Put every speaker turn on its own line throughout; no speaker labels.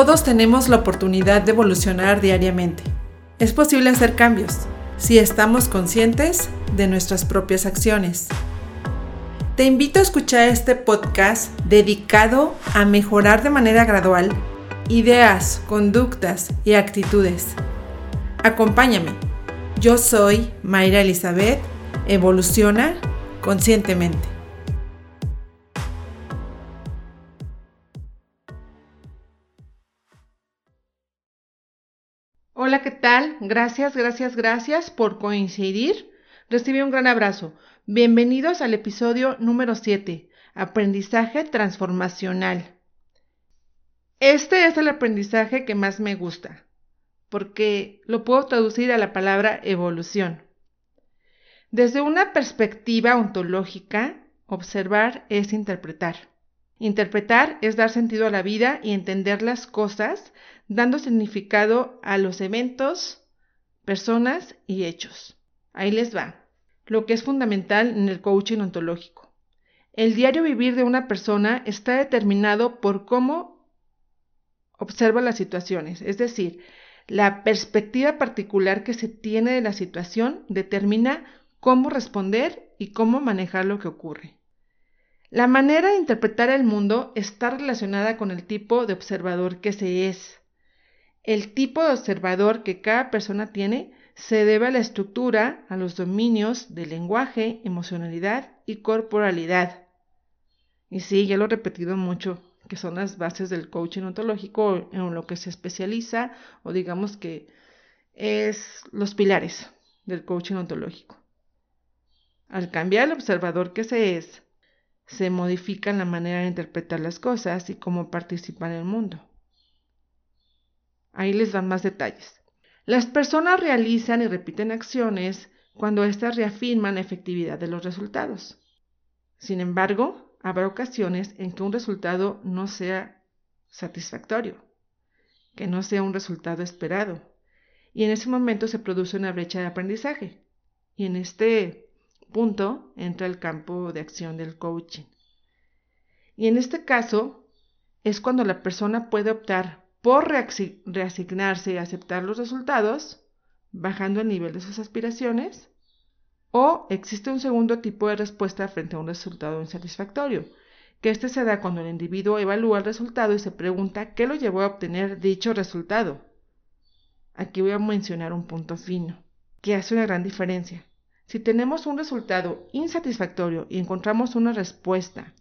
Todos tenemos la oportunidad de evolucionar diariamente. Es posible hacer cambios si estamos conscientes de nuestras propias acciones. Te invito a escuchar este podcast dedicado a mejorar de manera gradual ideas, conductas y actitudes. Acompáñame. Yo soy Mayra Elizabeth. Evoluciona conscientemente. Hola, ¿qué tal? Gracias, gracias, gracias por coincidir. Recibe un gran abrazo. Bienvenidos al episodio número 7, Aprendizaje Transformacional. Este es el aprendizaje que más me gusta, porque lo puedo traducir a la palabra evolución. Desde una perspectiva ontológica, observar es interpretar. Interpretar es dar sentido a la vida y entender las cosas dando significado a los eventos, personas y hechos. Ahí les va, lo que es fundamental en el coaching ontológico. El diario vivir de una persona está determinado por cómo observa las situaciones, es decir, la perspectiva particular que se tiene de la situación determina cómo responder y cómo manejar lo que ocurre. La manera de interpretar el mundo está relacionada con el tipo de observador que se es. El tipo de observador que cada persona tiene se debe a la estructura, a los dominios de lenguaje, emocionalidad y corporalidad. Y sí, ya lo he repetido mucho, que son las bases del coaching ontológico en lo que se especializa o digamos que es los pilares del coaching ontológico. Al cambiar el observador que se es, se modifica la manera de interpretar las cosas y cómo participar en el mundo. Ahí les dan más detalles. Las personas realizan y repiten acciones cuando éstas reafirman la efectividad de los resultados. Sin embargo, habrá ocasiones en que un resultado no sea satisfactorio, que no sea un resultado esperado, y en ese momento se produce una brecha de aprendizaje. Y en este punto entra el campo de acción del coaching. Y en este caso es cuando la persona puede optar por reasignarse y aceptar los resultados, bajando el nivel de sus aspiraciones, o existe un segundo tipo de respuesta frente a un resultado insatisfactorio, que este se da cuando el individuo evalúa el resultado y se pregunta qué lo llevó a obtener dicho resultado. Aquí voy a mencionar un punto fino, que hace una gran diferencia. Si tenemos un resultado insatisfactorio y encontramos una respuesta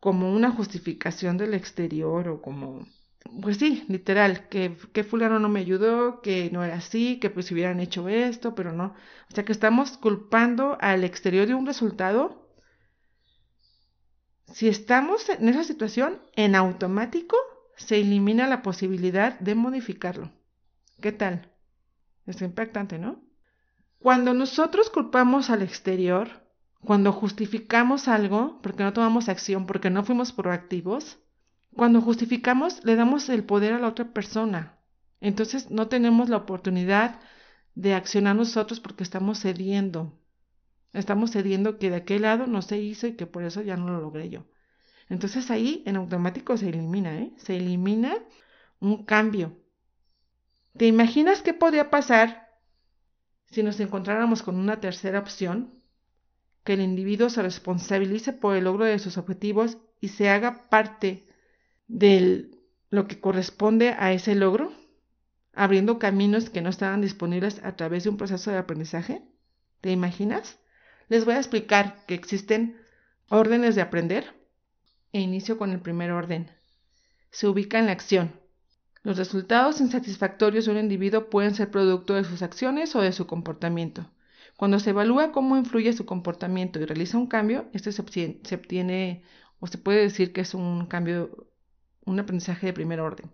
como una justificación del exterior o como, pues sí, literal, que, que fulano no me ayudó, que no era así, que pues hubieran hecho esto, pero no. O sea que estamos culpando al exterior de un resultado. Si estamos en esa situación, en automático se elimina la posibilidad de modificarlo. ¿Qué tal? Es impactante, ¿no? Cuando nosotros culpamos al exterior, cuando justificamos algo porque no tomamos acción, porque no fuimos proactivos, cuando justificamos le damos el poder a la otra persona. Entonces no tenemos la oportunidad de accionar nosotros porque estamos cediendo. Estamos cediendo que de aquel lado no se hizo y que por eso ya no lo logré yo. Entonces ahí en automático se elimina, ¿eh? Se elimina un cambio. ¿Te imaginas qué podría pasar si nos encontráramos con una tercera opción, que el individuo se responsabilice por el logro de sus objetivos y se haga parte de lo que corresponde a ese logro, abriendo caminos que no estaban disponibles a través de un proceso de aprendizaje? ¿Te imaginas? Les voy a explicar que existen órdenes de aprender e inicio con el primer orden. Se ubica en la acción, los resultados insatisfactorios de un individuo pueden ser producto de sus acciones o de su comportamiento. Cuando se evalúa cómo influye su comportamiento y realiza un cambio, este se obtiene, o se puede decir que es un cambio, un aprendizaje de primer orden.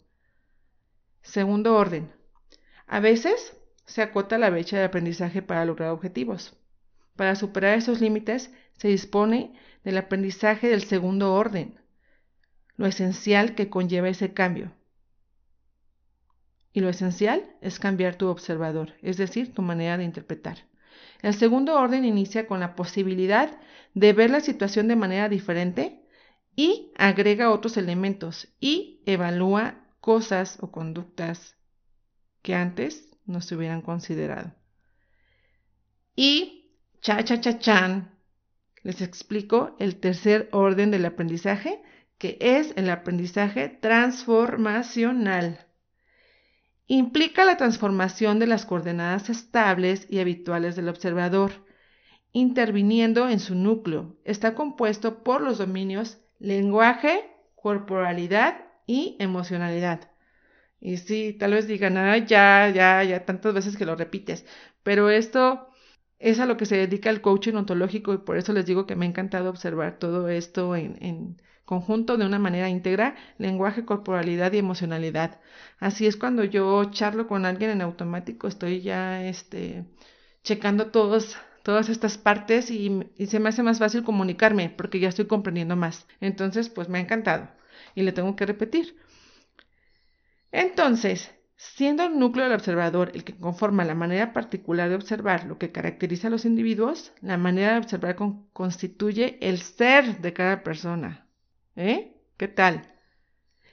Segundo orden. A veces se acota la brecha de aprendizaje para lograr objetivos. Para superar esos límites se dispone del aprendizaje del segundo orden, lo esencial que conlleva ese cambio. Y lo esencial es cambiar tu observador, es decir, tu manera de interpretar. El segundo orden inicia con la posibilidad de ver la situación de manera diferente y agrega otros elementos y evalúa cosas o conductas que antes no se hubieran considerado. Y, cha, cha, cha, chan, les explico el tercer orden del aprendizaje, que es el aprendizaje transformacional. Implica la transformación de las coordenadas estables y habituales del observador, interviniendo en su núcleo. Está compuesto por los dominios lenguaje, corporalidad y emocionalidad. Y sí, tal vez digan, ah, ya, ya, ya, tantas veces que lo repites, pero esto es a lo que se dedica el coaching ontológico y por eso les digo que me ha encantado observar todo esto en, conjunto de una manera íntegra, lenguaje, corporalidad y emocionalidad. Así es cuando yo charlo con alguien en automático, estoy ya este, checando todos, todas estas partes y, y se me hace más fácil comunicarme porque ya estoy comprendiendo más. Entonces, pues me ha encantado y le tengo que repetir. Entonces, Siendo el núcleo del observador el que conforma la manera particular de observar lo que caracteriza a los individuos, la manera de observar constituye el ser de cada persona. ¿Eh? ¿Qué tal?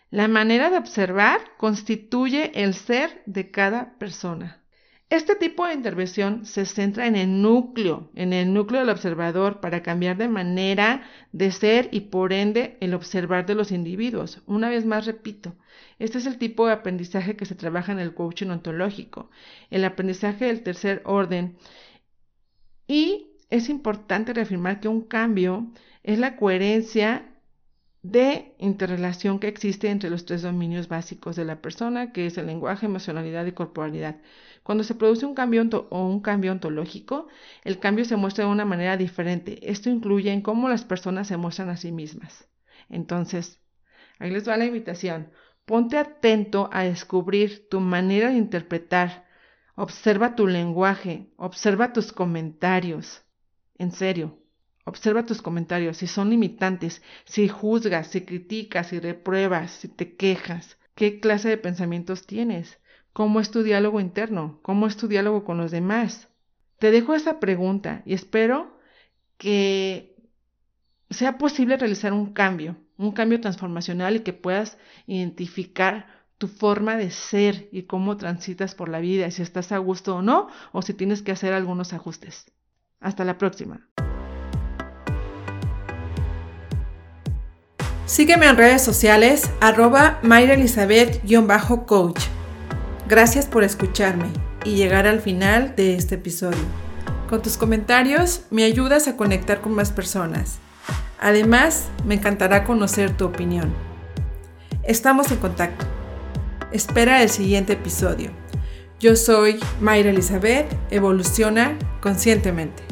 La manera de observar constituye el ser de cada persona. Este tipo de intervención se centra en el núcleo, en el núcleo del observador para cambiar de manera de ser y por ende el observar de los individuos. Una vez más repito, este es el tipo de aprendizaje que se trabaja en el coaching ontológico, el aprendizaje del tercer orden. Y es importante reafirmar que un cambio es la coherencia de interrelación que existe entre los tres dominios básicos de la persona, que es el lenguaje, emocionalidad y corporalidad. Cuando se produce un cambio o un cambio ontológico, el cambio se muestra de una manera diferente. Esto incluye en cómo las personas se muestran a sí mismas. Entonces, ahí les va la invitación. Ponte atento a descubrir tu manera de interpretar. Observa tu lenguaje, observa tus comentarios. En serio, observa tus comentarios. Si son limitantes, si juzgas, si criticas, si repruebas, si te quejas, ¿qué clase de pensamientos tienes? ¿Cómo es tu diálogo interno? ¿Cómo es tu diálogo con los demás? Te dejo esa pregunta y espero que sea posible realizar un cambio, un cambio transformacional y que puedas identificar tu forma de ser y cómo transitas por la vida, si estás a gusto o no, o si tienes que hacer algunos ajustes. Hasta la próxima.
Sígueme en redes sociales, arroba coach Gracias por escucharme y llegar al final de este episodio. Con tus comentarios me ayudas a conectar con más personas. Además, me encantará conocer tu opinión. Estamos en contacto. Espera el siguiente episodio. Yo soy Mayra Elizabeth, evoluciona conscientemente.